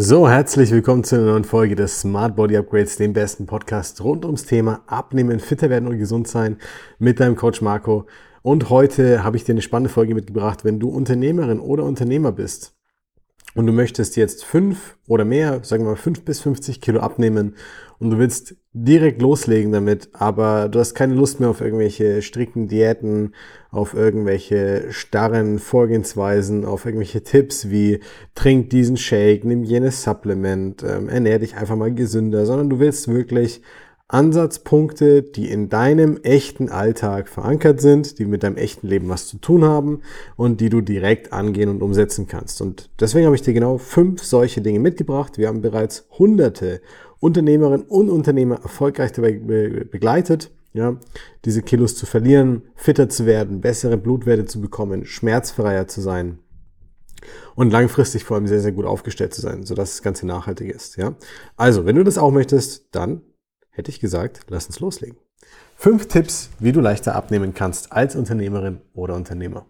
So, herzlich willkommen zu einer neuen Folge des Smart Body Upgrades, dem besten Podcast rund ums Thema Abnehmen, fitter werden und gesund sein mit deinem Coach Marco. Und heute habe ich dir eine spannende Folge mitgebracht, wenn du Unternehmerin oder Unternehmer bist und du möchtest jetzt fünf oder mehr, sagen wir mal fünf bis 50 Kilo abnehmen und du willst direkt loslegen damit, aber du hast keine Lust mehr auf irgendwelche strikten Diäten, auf irgendwelche starren Vorgehensweisen, auf irgendwelche Tipps wie trink diesen Shake, nimm jenes Supplement, ähm, ernähr dich einfach mal gesünder, sondern du willst wirklich Ansatzpunkte, die in deinem echten Alltag verankert sind, die mit deinem echten Leben was zu tun haben und die du direkt angehen und umsetzen kannst. Und deswegen habe ich dir genau fünf solche Dinge mitgebracht. Wir haben bereits hunderte Unternehmerinnen und Unternehmer erfolgreich dabei begleitet, ja, diese Kilos zu verlieren, fitter zu werden, bessere Blutwerte zu bekommen, schmerzfreier zu sein und langfristig vor allem sehr, sehr gut aufgestellt zu sein, sodass das Ganze nachhaltig ist. Ja? Also, wenn du das auch möchtest, dann hätte ich gesagt, lass uns loslegen. Fünf Tipps, wie du leichter abnehmen kannst als Unternehmerin oder Unternehmer.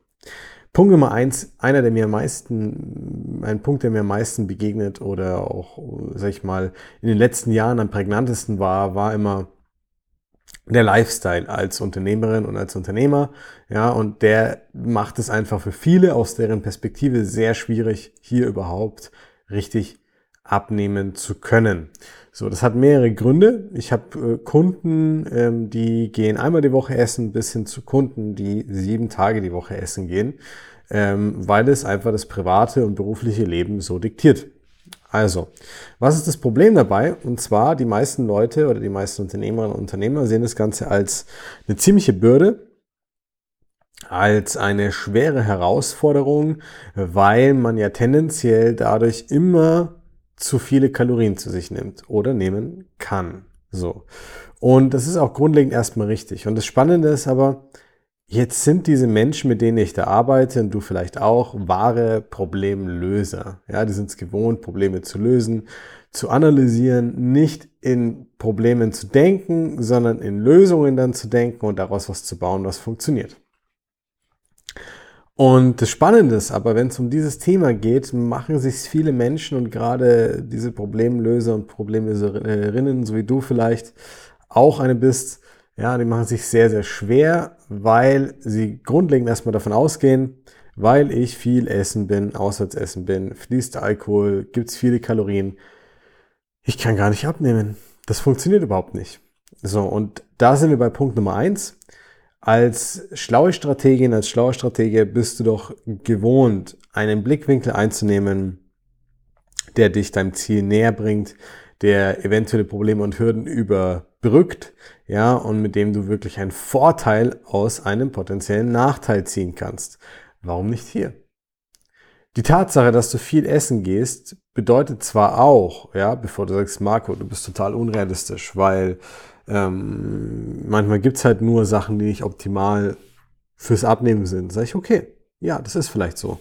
Punkt Nummer eins, einer der mir am meisten, ein Punkt, der mir am meisten begegnet oder auch, sag ich mal, in den letzten Jahren am prägnantesten war, war immer der Lifestyle als Unternehmerin und als Unternehmer. Ja, und der macht es einfach für viele aus deren Perspektive sehr schwierig, hier überhaupt richtig abnehmen zu können. So, das hat mehrere Gründe. Ich habe äh, Kunden, ähm, die gehen einmal die Woche essen, bis hin zu Kunden, die sieben Tage die Woche essen gehen, ähm, weil es einfach das private und berufliche Leben so diktiert. Also, was ist das Problem dabei? Und zwar, die meisten Leute oder die meisten Unternehmerinnen und Unternehmer sehen das Ganze als eine ziemliche Bürde, als eine schwere Herausforderung, weil man ja tendenziell dadurch immer zu viele Kalorien zu sich nimmt oder nehmen kann. So. Und das ist auch grundlegend erstmal richtig. Und das Spannende ist aber, jetzt sind diese Menschen, mit denen ich da arbeite und du vielleicht auch, wahre Problemlöser. Ja, die sind es gewohnt, Probleme zu lösen, zu analysieren, nicht in Problemen zu denken, sondern in Lösungen dann zu denken und daraus was zu bauen, was funktioniert. Und das Spannende ist aber, wenn es um dieses Thema geht, machen sich viele Menschen und gerade diese Problemlöser und Problemlöserinnen, so wie du vielleicht auch eine bist, ja, die machen sich sehr, sehr schwer, weil sie grundlegend erstmal davon ausgehen, weil ich viel essen bin, auswärts essen bin, fließt Alkohol, gibt's viele Kalorien. Ich kann gar nicht abnehmen. Das funktioniert überhaupt nicht. So, und da sind wir bei Punkt Nummer eins. Als schlaue Strategin, als schlauer Stratege bist du doch gewohnt, einen Blickwinkel einzunehmen, der dich deinem Ziel näher bringt, der eventuelle Probleme und Hürden überbrückt, ja, und mit dem du wirklich einen Vorteil aus einem potenziellen Nachteil ziehen kannst. Warum nicht hier? Die Tatsache, dass du viel essen gehst, bedeutet zwar auch, ja, bevor du sagst, Marco, du bist total unrealistisch, weil ähm, manchmal gibt's halt nur Sachen, die nicht optimal fürs Abnehmen sind. Sag ich, okay, ja, das ist vielleicht so.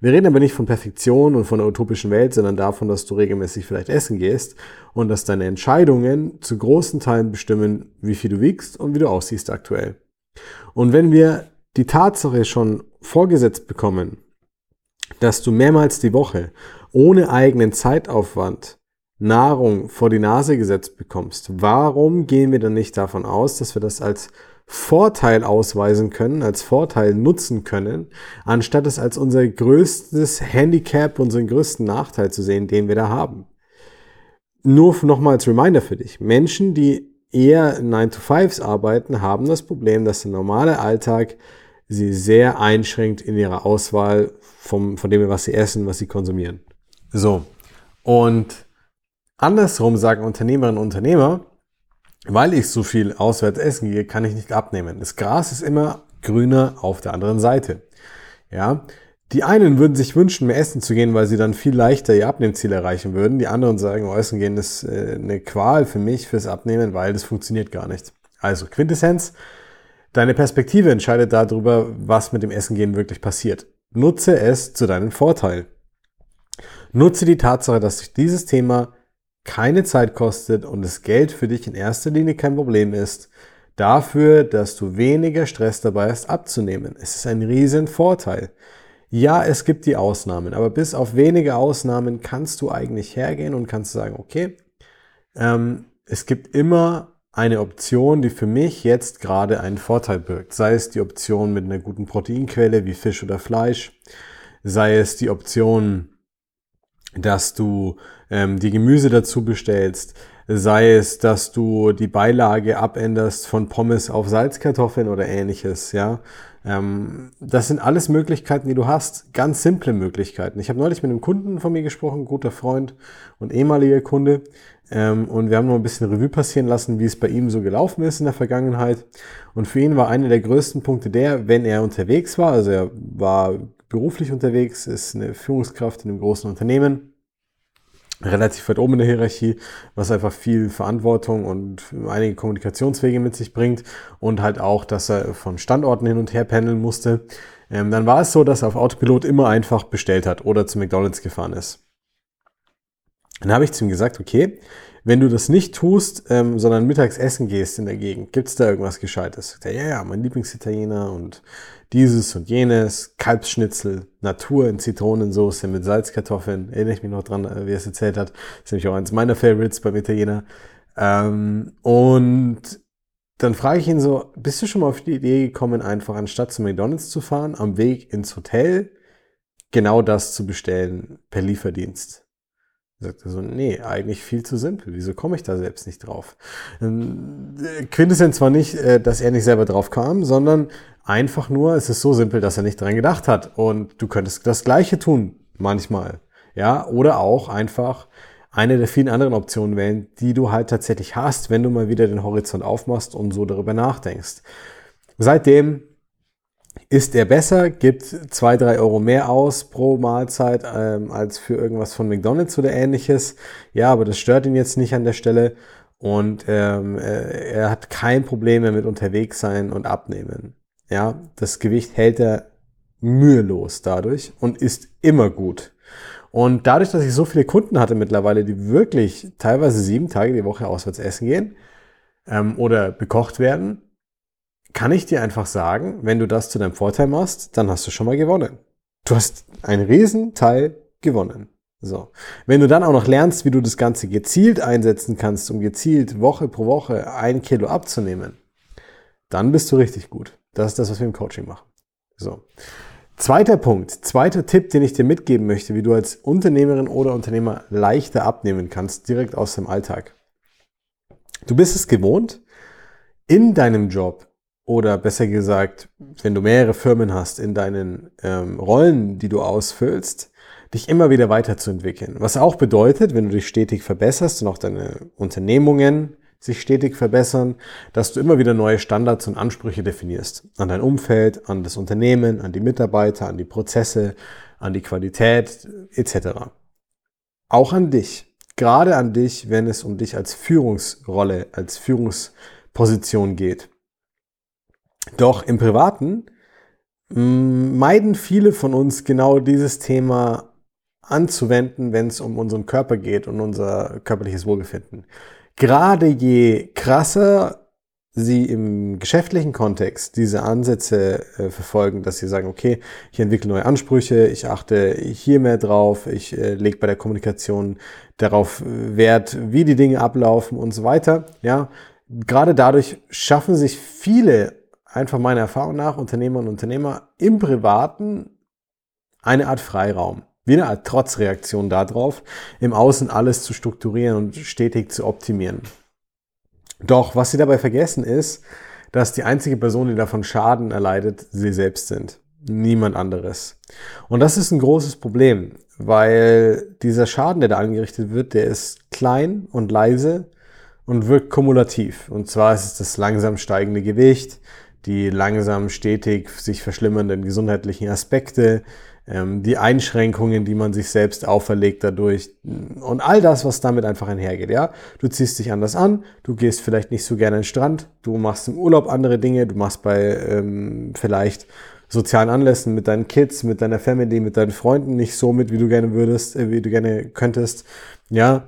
Wir reden aber nicht von Perfektion und von einer utopischen Welt, sondern davon, dass du regelmäßig vielleicht essen gehst und dass deine Entscheidungen zu großen Teilen bestimmen, wie viel du wiegst und wie du aussiehst aktuell. Und wenn wir die Tatsache schon vorgesetzt bekommen, dass du mehrmals die Woche ohne eigenen Zeitaufwand Nahrung vor die Nase gesetzt bekommst, warum gehen wir dann nicht davon aus, dass wir das als Vorteil ausweisen können, als Vorteil nutzen können, anstatt es als unser größtes Handicap, unseren größten Nachteil zu sehen, den wir da haben. Nur nochmal als Reminder für dich. Menschen, die eher 9-to-5s arbeiten, haben das Problem, dass der normale Alltag sie sehr einschränkt in ihrer Auswahl vom, von dem, was sie essen, was sie konsumieren. So. Und Andersrum sagen Unternehmerinnen und Unternehmer, weil ich so viel auswärts essen gehe, kann ich nicht abnehmen. Das Gras ist immer grüner auf der anderen Seite. Ja, die einen würden sich wünschen, mehr essen zu gehen, weil sie dann viel leichter ihr Abnehmziel erreichen würden. Die anderen sagen, oh, essen gehen ist äh, eine Qual für mich fürs Abnehmen, weil das funktioniert gar nicht. Also Quintessenz, deine Perspektive entscheidet darüber, was mit dem Essen gehen wirklich passiert. Nutze es zu deinem Vorteil. Nutze die Tatsache, dass sich dieses Thema keine Zeit kostet und das Geld für dich in erster Linie kein Problem ist, dafür, dass du weniger Stress dabei hast abzunehmen. Es ist ein riesen Vorteil. Ja, es gibt die Ausnahmen, aber bis auf wenige Ausnahmen kannst du eigentlich hergehen und kannst sagen, okay, ähm, es gibt immer eine Option, die für mich jetzt gerade einen Vorteil birgt. Sei es die Option mit einer guten Proteinquelle wie Fisch oder Fleisch, sei es die Option, dass du ähm, die Gemüse dazu bestellst, sei es, dass du die Beilage abänderst von Pommes auf Salzkartoffeln oder ähnliches, ja. Ähm, das sind alles Möglichkeiten, die du hast, ganz simple Möglichkeiten. Ich habe neulich mit einem Kunden von mir gesprochen, guter Freund und ehemaliger Kunde, ähm, und wir haben noch ein bisschen Revue passieren lassen, wie es bei ihm so gelaufen ist in der Vergangenheit. Und für ihn war einer der größten Punkte der, wenn er unterwegs war, also er war beruflich unterwegs, ist eine Führungskraft in einem großen Unternehmen, relativ weit oben in der Hierarchie, was einfach viel Verantwortung und einige Kommunikationswege mit sich bringt und halt auch, dass er von Standorten hin und her pendeln musste. Ähm, dann war es so, dass er auf Autopilot immer einfach bestellt hat oder zu McDonald's gefahren ist. Dann habe ich zu ihm gesagt, okay, wenn du das nicht tust, ähm, sondern mittags essen gehst in der Gegend, gibt's da irgendwas Gescheites? Er, ja, ja, mein Lieblingsitaliener und dieses und jenes, Kalbsschnitzel, Natur in Zitronensauce mit Salzkartoffeln, erinnere ich mich noch dran, äh, wie er es erzählt hat. Ist nämlich auch eins meiner Favorites beim Italiener. Ähm, und dann frage ich ihn so, bist du schon mal auf die Idee gekommen, einfach anstatt zu McDonalds zu fahren, am Weg ins Hotel genau das zu bestellen per Lieferdienst? Sagte so, nee, eigentlich viel zu simpel. Wieso komme ich da selbst nicht drauf? Ähm, Quintessenz war nicht, äh, dass er nicht selber drauf kam, sondern einfach nur, es ist so simpel, dass er nicht dran gedacht hat. Und du könntest das Gleiche tun, manchmal. Ja, oder auch einfach eine der vielen anderen Optionen wählen, die du halt tatsächlich hast, wenn du mal wieder den Horizont aufmachst und so darüber nachdenkst. Seitdem ist er besser, gibt zwei, drei Euro mehr aus pro Mahlzeit ähm, als für irgendwas von McDonald's oder ähnliches. Ja, aber das stört ihn jetzt nicht an der Stelle und ähm, äh, er hat kein Problem mehr mit unterwegs sein und abnehmen. Ja, das Gewicht hält er mühelos dadurch und ist immer gut. Und dadurch, dass ich so viele Kunden hatte mittlerweile, die wirklich teilweise sieben Tage die Woche auswärts essen gehen ähm, oder bekocht werden, kann ich dir einfach sagen, wenn du das zu deinem Vorteil machst, dann hast du schon mal gewonnen. Du hast einen riesen Teil gewonnen. So. Wenn du dann auch noch lernst, wie du das Ganze gezielt einsetzen kannst, um gezielt Woche pro Woche ein Kilo abzunehmen, dann bist du richtig gut. Das ist das, was wir im Coaching machen. So. Zweiter Punkt, zweiter Tipp, den ich dir mitgeben möchte, wie du als Unternehmerin oder Unternehmer leichter abnehmen kannst, direkt aus dem Alltag. Du bist es gewohnt, in deinem Job oder besser gesagt, wenn du mehrere Firmen hast in deinen ähm, Rollen, die du ausfüllst, dich immer wieder weiterzuentwickeln. Was auch bedeutet, wenn du dich stetig verbesserst und auch deine Unternehmungen sich stetig verbessern, dass du immer wieder neue Standards und Ansprüche definierst. An dein Umfeld, an das Unternehmen, an die Mitarbeiter, an die Prozesse, an die Qualität etc. Auch an dich. Gerade an dich, wenn es um dich als Führungsrolle, als Führungsposition geht. Doch im Privaten mm, meiden viele von uns genau dieses Thema anzuwenden, wenn es um unseren Körper geht und unser körperliches Wohlbefinden. Gerade je krasser sie im geschäftlichen Kontext diese Ansätze äh, verfolgen, dass sie sagen, okay, ich entwickle neue Ansprüche, ich achte hier mehr drauf, ich äh, lege bei der Kommunikation darauf äh, Wert, wie die Dinge ablaufen und so weiter. Ja, gerade dadurch schaffen sich viele einfach meiner Erfahrung nach Unternehmer und Unternehmer im Privaten eine Art Freiraum, wie eine Art Trotzreaktion darauf, im Außen alles zu strukturieren und stetig zu optimieren. Doch was sie dabei vergessen ist, dass die einzige Person, die davon Schaden erleidet, sie selbst sind. Niemand anderes. Und das ist ein großes Problem, weil dieser Schaden, der da angerichtet wird, der ist klein und leise und wirkt kumulativ. Und zwar ist es das langsam steigende Gewicht, die langsam stetig sich verschlimmernden gesundheitlichen Aspekte, ähm, die Einschränkungen, die man sich selbst auferlegt dadurch und all das, was damit einfach einhergeht. Ja, du ziehst dich anders an, du gehst vielleicht nicht so gerne an den Strand, du machst im Urlaub andere Dinge, du machst bei ähm, vielleicht sozialen Anlässen mit deinen Kids, mit deiner Family, mit deinen Freunden nicht so mit, wie du gerne würdest, äh, wie du gerne könntest. Ja,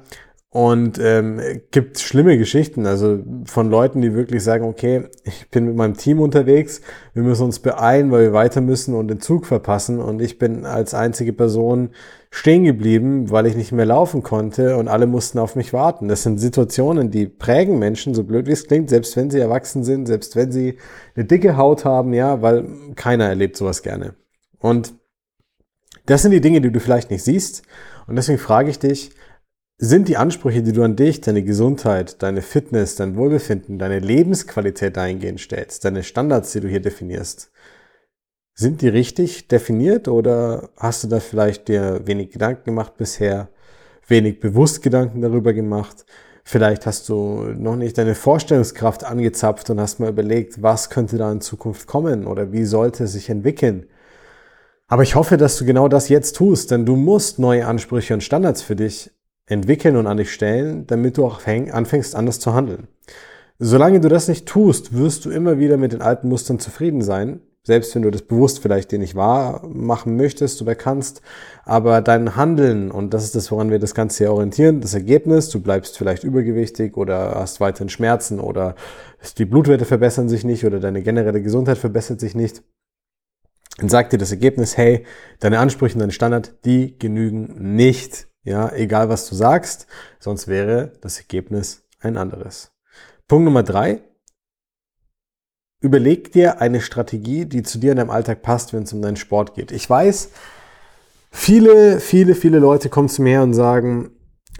Und ähm, gibt schlimme Geschichten, also von Leuten, die wirklich sagen, okay, ich bin mit meinem Team unterwegs, wir müssen uns beeilen, weil wir weiter müssen und den Zug verpassen. Und ich bin als einzige Person stehen geblieben, weil ich nicht mehr laufen konnte und alle mussten auf mich warten. Das sind Situationen, die prägen Menschen, so blöd wie es klingt, selbst wenn sie erwachsen sind, selbst wenn sie eine dicke Haut haben, ja, weil keiner erlebt sowas gerne. Und das sind die Dinge, die du vielleicht nicht siehst. Und deswegen frage ich dich, sind die Ansprüche, die du an dich, deine Gesundheit, deine Fitness, dein Wohlbefinden, deine Lebensqualität eingehend stellst, deine Standards, die du hier definierst, sind die richtig definiert oder hast du da vielleicht dir wenig Gedanken gemacht bisher, wenig bewusst Gedanken darüber gemacht? Vielleicht hast du noch nicht deine Vorstellungskraft angezapft und hast mal überlegt, was könnte da in Zukunft kommen oder wie sollte es sich entwickeln? Aber ich hoffe, dass du genau das jetzt tust, denn du musst neue Ansprüche und Standards für dich entwickeln und an dich stellen, damit du auch anfängst, anders zu handeln. Solange du das nicht tust, wirst du immer wieder mit den alten Mustern zufrieden sein, selbst wenn du das bewusst vielleicht dir nicht wahr machen möchtest oder kannst, aber dein Handeln, und das ist das, woran wir das Ganze hier orientieren, das Ergebnis, du bleibst vielleicht übergewichtig oder hast weiterhin Schmerzen oder die Blutwerte verbessern sich nicht oder deine generelle Gesundheit verbessert sich nicht, dann sagt dir das Ergebnis, hey, deine Ansprüche, deine Standard, die genügen nicht ja, egal was du sagst, sonst wäre das Ergebnis ein anderes. Punkt Nummer drei. Überleg dir eine Strategie, die zu dir in deinem Alltag passt, wenn es um deinen Sport geht. Ich weiß, viele, viele, viele Leute kommen zu mir und sagen,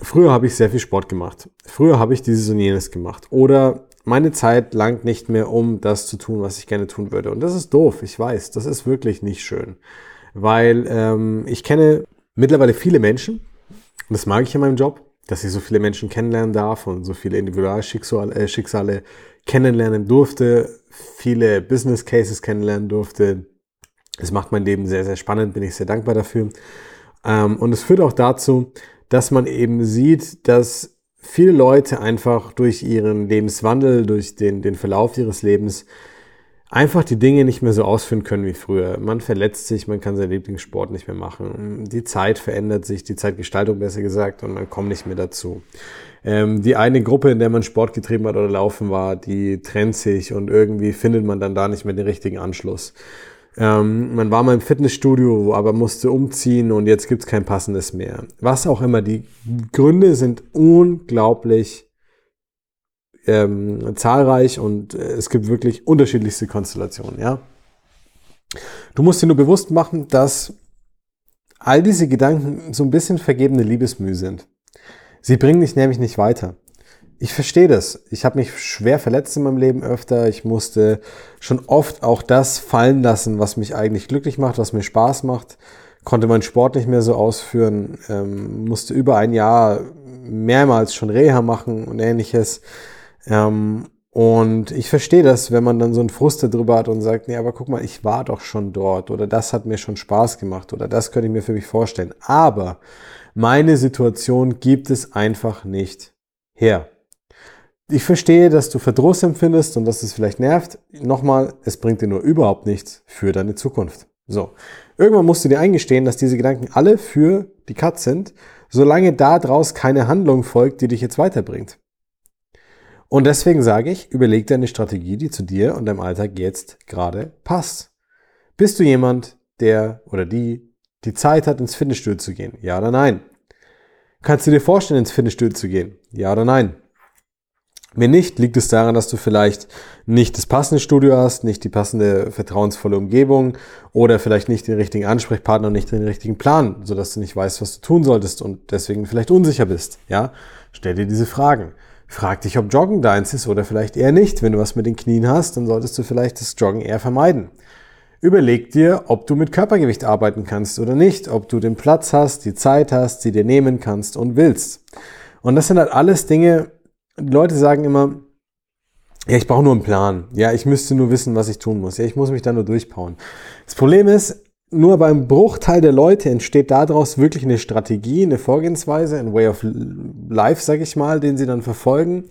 früher habe ich sehr viel Sport gemacht. Früher habe ich dieses und jenes gemacht. Oder meine Zeit langt nicht mehr, um das zu tun, was ich gerne tun würde. Und das ist doof, ich weiß. Das ist wirklich nicht schön. Weil ähm, ich kenne mittlerweile viele Menschen, und das mag ich in meinem Job, dass ich so viele Menschen kennenlernen darf und so viele Individualschicksale äh, Schicksale kennenlernen durfte, viele Business Cases kennenlernen durfte. Es macht mein Leben sehr, sehr spannend, bin ich sehr dankbar dafür. Ähm, und es führt auch dazu, dass man eben sieht, dass viele Leute einfach durch ihren Lebenswandel, durch den, den Verlauf ihres Lebens einfach die Dinge nicht mehr so ausführen können wie früher. Man verletzt sich, man kann seinen Lieblingssport nicht mehr machen. Die Zeit verändert sich, die Zeitgestaltung besser gesagt, und man kommt nicht mehr dazu. Ähm, die eine Gruppe, in der man Sport getrieben hat oder laufen war, die trennt sich und irgendwie findet man dann da nicht mehr den richtigen Anschluss. Ähm, man war mal im Fitnessstudio, aber musste umziehen und jetzt gibt's kein passendes mehr. Was auch immer, die Gründe sind unglaublich ähm, zahlreich und äh, es gibt wirklich unterschiedlichste Konstellationen, ja. Du musst dir nur bewusst machen, dass all diese Gedanken so ein bisschen vergebene Liebesmühe sind. Sie bringen dich nämlich nicht weiter. Ich verstehe das. Ich habe mich schwer verletzt in meinem Leben öfter. Ich musste schon oft auch das fallen lassen, was mich eigentlich glücklich macht, was mir Spaß macht. Konnte meinen Sport nicht mehr so ausführen. Ähm, musste über ein Jahr mehrmals schon Reha machen und ähnliches. Ähm, und ich verstehe das, wenn man dann so einen Frust darüber hat und sagt, nee, aber guck mal, ich war doch schon dort oder das hat mir schon Spaß gemacht oder das könnte ich mir für mich vorstellen. Aber meine Situation gibt es einfach nicht her. Ich verstehe, dass du Verdruss empfindest und dass es vielleicht nervt. Nochmal, es bringt dir nur überhaupt nichts für deine Zukunft. So. Irgendwann musst du dir eingestehen, dass diese Gedanken alle für die Katz sind, solange daraus keine Handlung folgt, die dich jetzt weiterbringt. Und deswegen sage ich, überleg dir eine Strategie, die zu dir und deinem Alltag jetzt gerade passt. Bist du jemand, der oder die die Zeit hat, ins Fitnessstudio zu gehen? Ja oder nein? Kannst du dir vorstellen, ins Fitnessstudio zu gehen? Ja oder nein? Wenn nicht, liegt es daran, dass du vielleicht nicht das passende Studio hast, nicht die passende vertrauensvolle Umgebung oder vielleicht nicht den richtigen Ansprechpartner und nicht den richtigen Plan, sodass du nicht weißt, was du tun solltest und deswegen vielleicht unsicher bist. Ja? Stell dir diese Fragen. Frag dich, ob Joggen deins ist oder vielleicht eher nicht. Wenn du was mit den Knien hast, dann solltest du vielleicht das Joggen eher vermeiden. Überleg dir, ob du mit Körpergewicht arbeiten kannst oder nicht, ob du den Platz hast, die Zeit hast, sie dir nehmen kannst und willst. Und das sind halt alles Dinge, die Leute sagen immer, ja, ich brauche nur einen Plan. Ja, ich müsste nur wissen, was ich tun muss. Ja, ich muss mich da nur durchbauen. Das Problem ist, nur beim Bruchteil der Leute entsteht daraus wirklich eine Strategie, eine Vorgehensweise, ein Way of Life, sag ich mal, den sie dann verfolgen,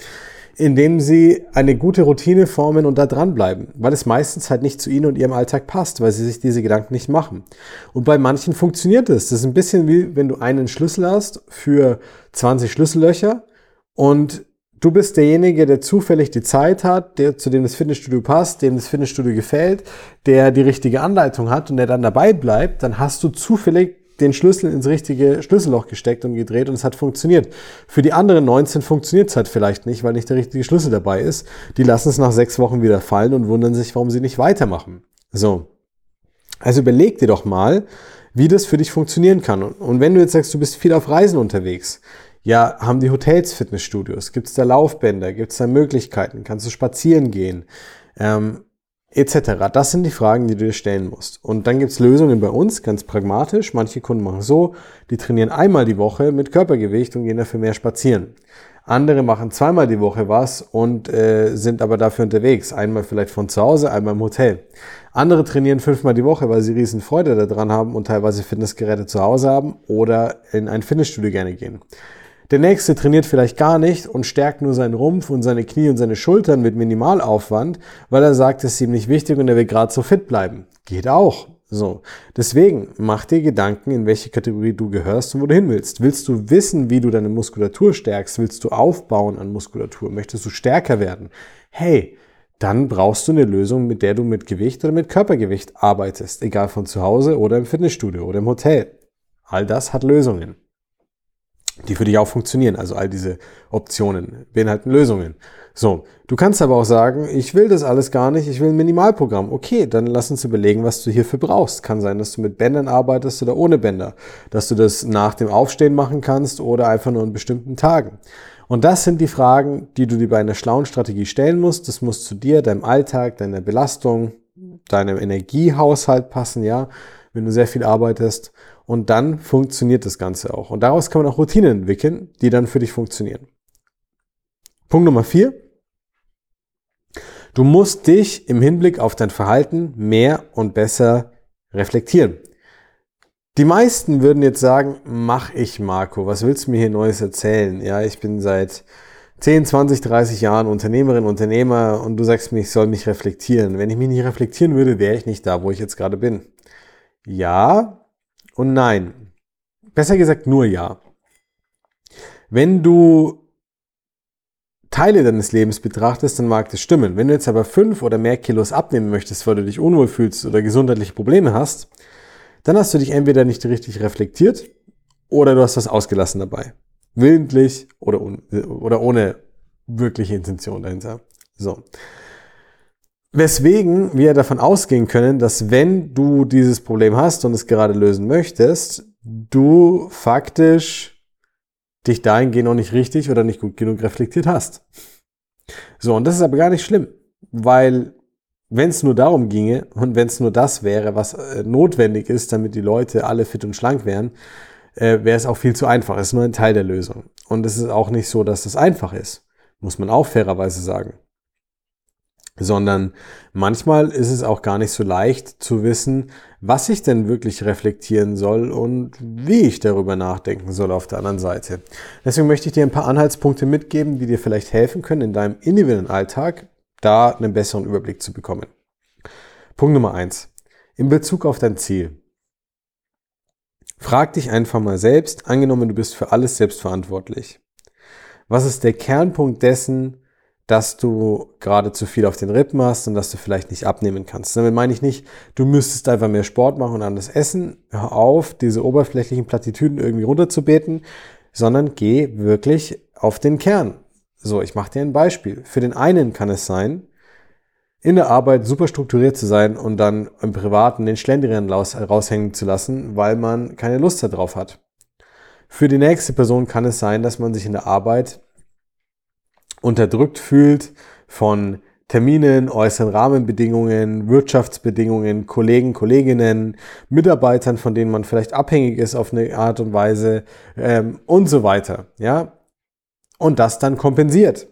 indem sie eine gute Routine formen und da dranbleiben, weil es meistens halt nicht zu ihnen und ihrem Alltag passt, weil sie sich diese Gedanken nicht machen. Und bei manchen funktioniert es. Das ist ein bisschen wie wenn du einen Schlüssel hast für 20 Schlüssellöcher und du bist derjenige, der zufällig die Zeit hat, der zu dem das Fitnessstudio passt, dem das Fitnessstudio gefällt, der die richtige Anleitung hat und der dann dabei bleibt, dann hast du zufällig den Schlüssel ins richtige Schlüsselloch gesteckt und gedreht und es hat funktioniert. Für die anderen 19 funktioniert es halt vielleicht nicht, weil nicht der richtige Schlüssel dabei ist. Die lassen es nach sechs Wochen wieder fallen und wundern sich, warum sie nicht weitermachen. So. Also überleg dir doch mal, wie das für dich funktionieren kann. Und wenn du jetzt sagst, du bist viel auf Reisen unterwegs, ja, haben die Hotels Fitnessstudios? Gibt es da Laufbänder? Gibt es da Möglichkeiten? Kannst du spazieren gehen? Ähm, etc. Das sind die Fragen, die du dir stellen musst. Und dann gibt's Lösungen bei uns, ganz pragmatisch. Manche Kunden machen so, die trainieren einmal die Woche mit Körpergewicht und gehen dafür mehr spazieren. Andere machen zweimal die Woche was und äh, sind aber dafür unterwegs. Einmal vielleicht von zu Hause, einmal im Hotel. Andere trainieren fünfmal die Woche, weil sie riesen Freude daran haben und teilweise Fitnessgeräte zu Hause haben oder in ein Fitnessstudio gerne gehen. Der nächste trainiert vielleicht gar nicht und stärkt nur seinen Rumpf und seine Knie und seine Schultern mit Minimalaufwand, weil er sagt, es ist ihm nicht wichtig und er will gerade so fit bleiben. Geht auch. So. Deswegen mach dir Gedanken, in welche Kategorie du gehörst und wo du hin willst. Willst du wissen, wie du deine Muskulatur stärkst? Willst du aufbauen an Muskulatur? Möchtest du stärker werden? Hey, dann brauchst du eine Lösung, mit der du mit Gewicht oder mit Körpergewicht arbeitest, egal von zu Hause oder im Fitnessstudio oder im Hotel. All das hat Lösungen die für dich auch funktionieren. Also all diese Optionen beinhalten Lösungen. So, du kannst aber auch sagen, ich will das alles gar nicht, ich will ein Minimalprogramm. Okay, dann lass uns überlegen, was du hierfür brauchst. Kann sein, dass du mit Bändern arbeitest oder ohne Bänder. Dass du das nach dem Aufstehen machen kannst oder einfach nur an bestimmten Tagen. Und das sind die Fragen, die du dir bei einer schlauen Strategie stellen musst. Das muss zu dir, deinem Alltag, deiner Belastung, deinem Energiehaushalt passen, ja. Wenn du sehr viel arbeitest und dann funktioniert das Ganze auch. Und daraus kann man auch Routinen entwickeln, die dann für dich funktionieren. Punkt Nummer vier. Du musst dich im Hinblick auf dein Verhalten mehr und besser reflektieren. Die meisten würden jetzt sagen, mach ich, Marco, was willst du mir hier Neues erzählen? Ja, ich bin seit 10, 20, 30 Jahren Unternehmerin, Unternehmer und du sagst mir, ich soll mich reflektieren. Wenn ich mich nicht reflektieren würde, wäre ich nicht da, wo ich jetzt gerade bin. Ja, und nein. Besser gesagt nur ja. Wenn du Teile deines Lebens betrachtest, dann mag das stimmen. Wenn du jetzt aber fünf oder mehr Kilos abnehmen möchtest, weil du dich unwohl fühlst oder gesundheitliche Probleme hast, dann hast du dich entweder nicht richtig reflektiert oder du hast was ausgelassen dabei. Willentlich oder, oder ohne wirkliche Intention dahinter. So. Weswegen wir davon ausgehen können, dass wenn du dieses Problem hast und es gerade lösen möchtest, du faktisch dich dahingehend noch nicht richtig oder nicht gut genug reflektiert hast. So, und das ist aber gar nicht schlimm, weil wenn es nur darum ginge und wenn es nur das wäre, was äh, notwendig ist, damit die Leute alle fit und schlank wären, äh, wäre es auch viel zu einfach. Es ist nur ein Teil der Lösung. Und es ist auch nicht so, dass das einfach ist. Muss man auch fairerweise sagen sondern manchmal ist es auch gar nicht so leicht zu wissen, was ich denn wirklich reflektieren soll und wie ich darüber nachdenken soll auf der anderen Seite. Deswegen möchte ich dir ein paar Anhaltspunkte mitgeben, die dir vielleicht helfen können, in deinem individuellen Alltag da einen besseren Überblick zu bekommen. Punkt Nummer eins: In Bezug auf dein Ziel. Frag dich einfach mal selbst, angenommen du bist für alles selbst verantwortlich. Was ist der Kernpunkt dessen, dass du gerade zu viel auf den Rippen hast und dass du vielleicht nicht abnehmen kannst. Damit meine ich nicht, du müsstest einfach mehr Sport machen und anders essen. Hör auf, diese oberflächlichen Plattitüden irgendwie runterzubeten, sondern geh wirklich auf den Kern. So, ich mache dir ein Beispiel. Für den einen kann es sein, in der Arbeit super strukturiert zu sein und dann im Privaten den Schlendrian raushängen zu lassen, weil man keine Lust darauf hat. Für die nächste Person kann es sein, dass man sich in der Arbeit unterdrückt fühlt von Terminen, äußeren Rahmenbedingungen, Wirtschaftsbedingungen, Kollegen, Kolleginnen, Mitarbeitern, von denen man vielleicht abhängig ist auf eine Art und Weise ähm, und so weiter. Ja, und das dann kompensiert.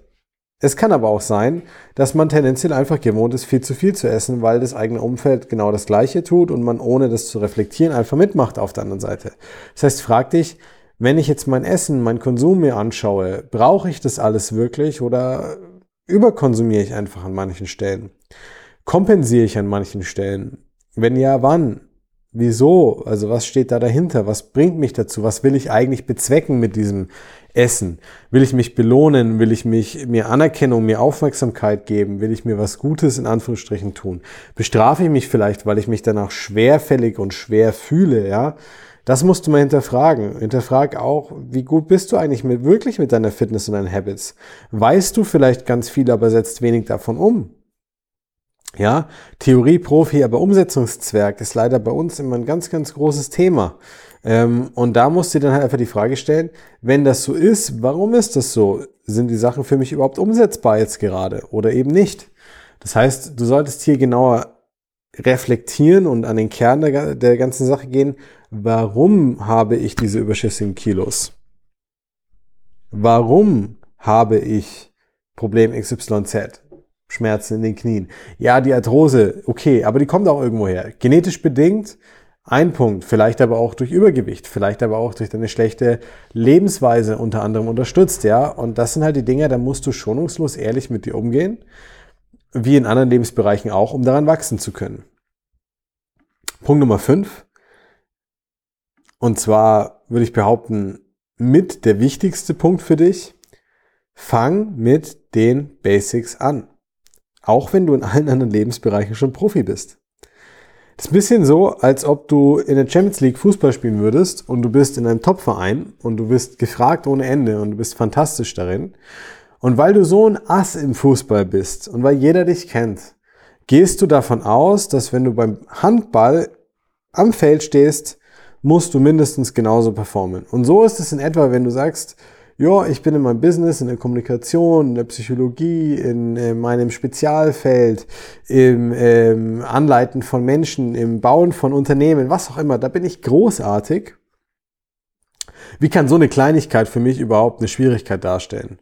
Es kann aber auch sein, dass man tendenziell einfach gewohnt ist, viel zu viel zu essen, weil das eigene Umfeld genau das Gleiche tut und man ohne das zu reflektieren einfach mitmacht auf der anderen Seite. Das heißt, frag dich, wenn ich jetzt mein Essen, mein Konsum mir anschaue, brauche ich das alles wirklich oder überkonsumiere ich einfach an manchen Stellen? Kompensiere ich an manchen Stellen? Wenn ja, wann? Wieso? Also was steht da dahinter? Was bringt mich dazu? Was will ich eigentlich bezwecken mit diesem Essen? Will ich mich belohnen? Will ich mich mir Anerkennung, mir Aufmerksamkeit geben? Will ich mir was Gutes in Anführungsstrichen tun? Bestrafe ich mich vielleicht, weil ich mich danach schwerfällig und schwer fühle, ja? Das musst du mal hinterfragen. Hinterfrag auch, wie gut bist du eigentlich mit, wirklich mit deiner Fitness und deinen Habits? Weißt du vielleicht ganz viel, aber setzt wenig davon um? Ja, Theorie, Profi, aber Umsetzungszwerg ist leider bei uns immer ein ganz, ganz großes Thema. Ähm, und da musst du dir dann halt einfach die Frage stellen, wenn das so ist, warum ist das so? Sind die Sachen für mich überhaupt umsetzbar jetzt gerade oder eben nicht? Das heißt, du solltest hier genauer reflektieren und an den Kern der, der ganzen Sache gehen. Warum habe ich diese überschüssigen Kilos? Warum habe ich Problem XYZ? Schmerzen in den Knien. Ja, die Arthrose, okay, aber die kommt auch irgendwo her. Genetisch bedingt, ein Punkt, vielleicht aber auch durch Übergewicht, vielleicht aber auch durch deine schlechte Lebensweise unter anderem unterstützt, ja. Und das sind halt die Dinge, da musst du schonungslos ehrlich mit dir umgehen, wie in anderen Lebensbereichen auch, um daran wachsen zu können. Punkt Nummer fünf. Und zwar würde ich behaupten, mit der wichtigste Punkt für dich. Fang mit den Basics an. Auch wenn du in allen anderen Lebensbereichen schon Profi bist. Das ist ein bisschen so, als ob du in der Champions League Fußball spielen würdest und du bist in einem Top-Verein und du bist gefragt ohne Ende und du bist fantastisch darin. Und weil du so ein Ass im Fußball bist und weil jeder dich kennt, gehst du davon aus, dass wenn du beim Handball am Feld stehst, musst du mindestens genauso performen. Und so ist es in etwa, wenn du sagst, ja, ich bin in meinem Business, in der Kommunikation, in der Psychologie, in, in äh, meinem Spezialfeld, im ähm, Anleiten von Menschen, im Bauen von Unternehmen, was auch immer, da bin ich großartig. Wie kann so eine Kleinigkeit für mich überhaupt eine Schwierigkeit darstellen?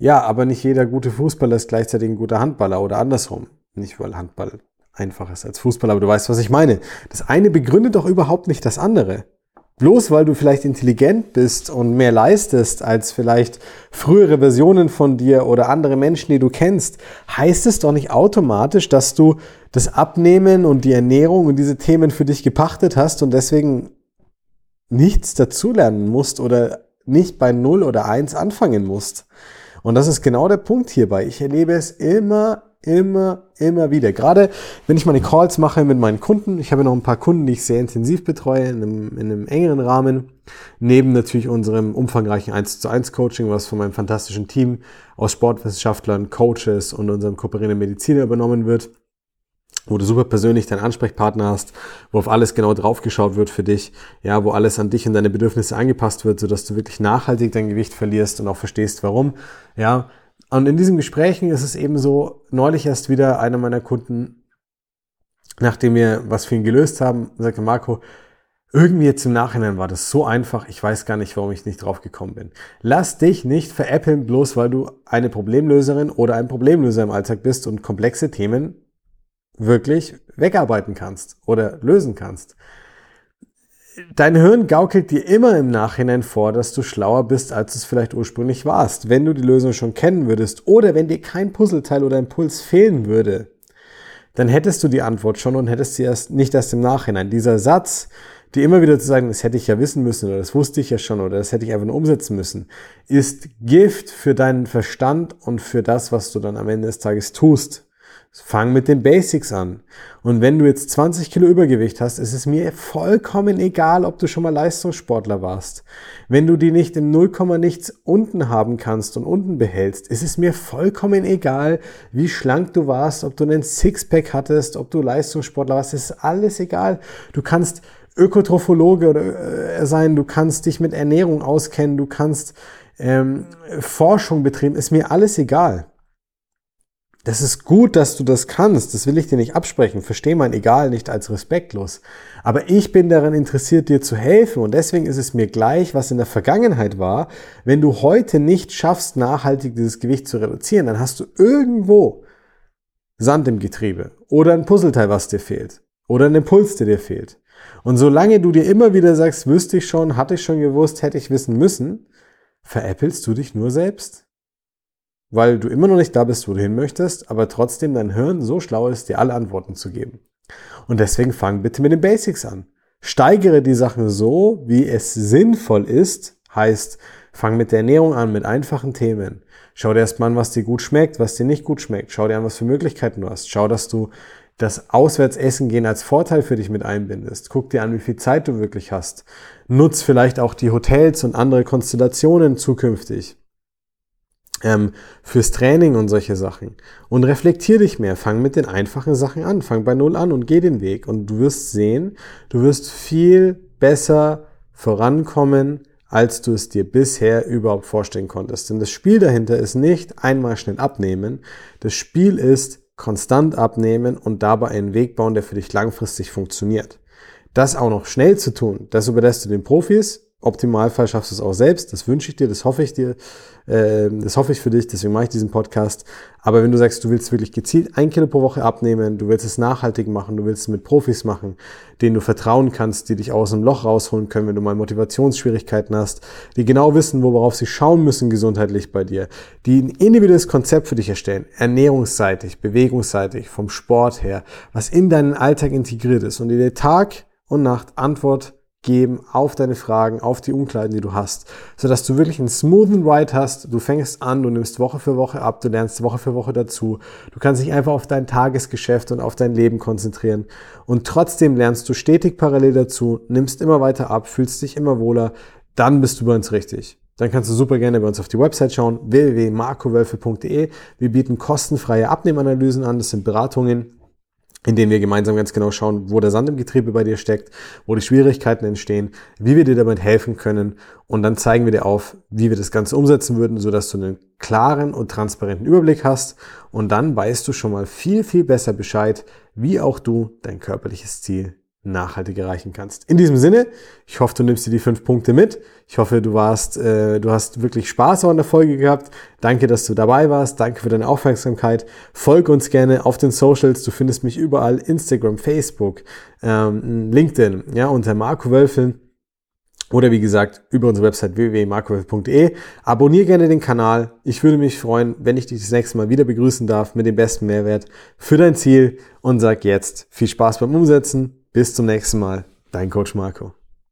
Ja, aber nicht jeder gute Fußballer ist gleichzeitig ein guter Handballer oder andersrum. Nicht, weil Handball einfach ist als Fußballer, aber du weißt, was ich meine. Das eine begründet doch überhaupt nicht das andere. Bloß weil du vielleicht intelligent bist und mehr leistest als vielleicht frühere Versionen von dir oder andere Menschen, die du kennst, heißt es doch nicht automatisch, dass du das Abnehmen und die Ernährung und diese Themen für dich gepachtet hast und deswegen nichts dazulernen musst oder nicht bei 0 oder 1 anfangen musst. Und das ist genau der Punkt hierbei. Ich erlebe es immer Immer, immer wieder. Gerade wenn ich meine Calls mache mit meinen Kunden. Ich habe noch ein paar Kunden, die ich sehr intensiv betreue, in einem, in einem engeren Rahmen. Neben natürlich unserem umfangreichen 1 zu 1 Coaching, was von meinem fantastischen Team aus Sportwissenschaftlern, Coaches und unserem kooperierenden Mediziner übernommen wird wo du super persönlich deinen Ansprechpartner hast, wo auf alles genau draufgeschaut wird für dich, ja, wo alles an dich und deine Bedürfnisse angepasst wird, sodass du wirklich nachhaltig dein Gewicht verlierst und auch verstehst, warum, ja, und in diesen Gesprächen ist es eben so, neulich erst wieder einer meiner Kunden, nachdem wir was für ihn gelöst haben, sagte Marco, irgendwie jetzt im Nachhinein war das so einfach, ich weiß gar nicht, warum ich nicht drauf gekommen bin. Lass dich nicht veräppeln, bloß weil du eine Problemlöserin oder ein Problemlöser im Alltag bist und komplexe Themen wirklich wegarbeiten kannst oder lösen kannst. Dein Hirn gaukelt dir immer im Nachhinein vor, dass du schlauer bist, als es vielleicht ursprünglich warst. Wenn du die Lösung schon kennen würdest oder wenn dir kein Puzzleteil oder Impuls fehlen würde, dann hättest du die Antwort schon und hättest sie erst nicht erst im Nachhinein. Dieser Satz, die immer wieder zu sagen, das hätte ich ja wissen müssen oder das wusste ich ja schon oder das hätte ich einfach nur umsetzen müssen, ist Gift für deinen Verstand und für das, was du dann am Ende des Tages tust. Fang mit den Basics an. Und wenn du jetzt 20 Kilo Übergewicht hast, ist es mir vollkommen egal, ob du schon mal Leistungssportler warst. Wenn du die nicht im 0, nichts unten haben kannst und unten behältst, ist es mir vollkommen egal, wie schlank du warst, ob du einen Sixpack hattest, ob du Leistungssportler warst, ist alles egal. Du kannst Ökotrophologe äh, sein, du kannst dich mit Ernährung auskennen, du kannst ähm, Forschung betrieben, ist mir alles egal. Das ist gut, dass du das kannst. Das will ich dir nicht absprechen. Versteh mein Egal nicht als respektlos. Aber ich bin daran interessiert, dir zu helfen. Und deswegen ist es mir gleich, was in der Vergangenheit war. Wenn du heute nicht schaffst, nachhaltig dieses Gewicht zu reduzieren, dann hast du irgendwo Sand im Getriebe oder ein Puzzleteil, was dir fehlt oder ein Impuls, der dir fehlt. Und solange du dir immer wieder sagst, wüsste ich schon, hatte ich schon gewusst, hätte ich wissen müssen, veräppelst du dich nur selbst weil du immer noch nicht da bist, wo du hin möchtest, aber trotzdem dein Hirn so schlau ist, dir alle Antworten zu geben. Und deswegen fang bitte mit den Basics an. Steigere die Sachen so, wie es sinnvoll ist, heißt, fang mit der Ernährung an, mit einfachen Themen. Schau dir erstmal an, was dir gut schmeckt, was dir nicht gut schmeckt. Schau dir an, was für Möglichkeiten du hast. Schau, dass du das Auswärtsessen gehen als Vorteil für dich mit einbindest. Guck dir an, wie viel Zeit du wirklich hast. Nutz vielleicht auch die Hotels und andere Konstellationen zukünftig ähm, fürs Training und solche Sachen. Und reflektier dich mehr. Fang mit den einfachen Sachen an. Fang bei Null an und geh den Weg. Und du wirst sehen, du wirst viel besser vorankommen, als du es dir bisher überhaupt vorstellen konntest. Denn das Spiel dahinter ist nicht einmal schnell abnehmen. Das Spiel ist konstant abnehmen und dabei einen Weg bauen, der für dich langfristig funktioniert. Das auch noch schnell zu tun, das überlässt du den Profis, Optimalfall schaffst du es auch selbst. Das wünsche ich dir, das hoffe ich dir, äh, das hoffe ich für dich, deswegen mache ich diesen Podcast. Aber wenn du sagst, du willst wirklich gezielt ein Kilo pro Woche abnehmen, du willst es nachhaltig machen, du willst es mit Profis machen, denen du vertrauen kannst, die dich aus dem Loch rausholen können, wenn du mal Motivationsschwierigkeiten hast, die genau wissen, worauf sie schauen müssen gesundheitlich bei dir, die ein individuelles Konzept für dich erstellen, ernährungsseitig, bewegungsseitig, vom Sport her, was in deinen Alltag integriert ist und dir Tag und Nacht Antwort geben auf deine Fragen, auf die Unklarheiten, die du hast, sodass du wirklich einen smoothen Ride hast. Du fängst an, du nimmst Woche für Woche ab, du lernst Woche für Woche dazu. Du kannst dich einfach auf dein Tagesgeschäft und auf dein Leben konzentrieren und trotzdem lernst du stetig parallel dazu, nimmst immer weiter ab, fühlst dich immer wohler, dann bist du bei uns richtig. Dann kannst du super gerne bei uns auf die Website schauen, www.markowölfe.de. Wir bieten kostenfreie Abnehmanalysen an, das sind Beratungen, in denen wir gemeinsam ganz genau schauen, wo der Sand im Getriebe bei dir steckt, wo die Schwierigkeiten entstehen, wie wir dir damit helfen können. Und dann zeigen wir dir auf, wie wir das Ganze umsetzen würden, sodass du einen klaren und transparenten Überblick hast. Und dann weißt du schon mal viel, viel besser Bescheid, wie auch du dein körperliches Ziel nachhaltig erreichen kannst. In diesem Sinne, ich hoffe, du nimmst dir die fünf Punkte mit. Ich hoffe, du warst, äh, du hast wirklich Spaß an der Folge gehabt. Danke, dass du dabei warst. Danke für deine Aufmerksamkeit. Folge uns gerne auf den Socials. Du findest mich überall: Instagram, Facebook, ähm, LinkedIn, ja unter Marco Wölfel. Oder wie gesagt, über unsere Website www.markowölfel.de. Abonnier gerne den Kanal. Ich würde mich freuen, wenn ich dich das nächste Mal wieder begrüßen darf mit dem besten Mehrwert für dein Ziel und sag jetzt viel Spaß beim Umsetzen bis zum nächsten Mal. Dein Coach Marco.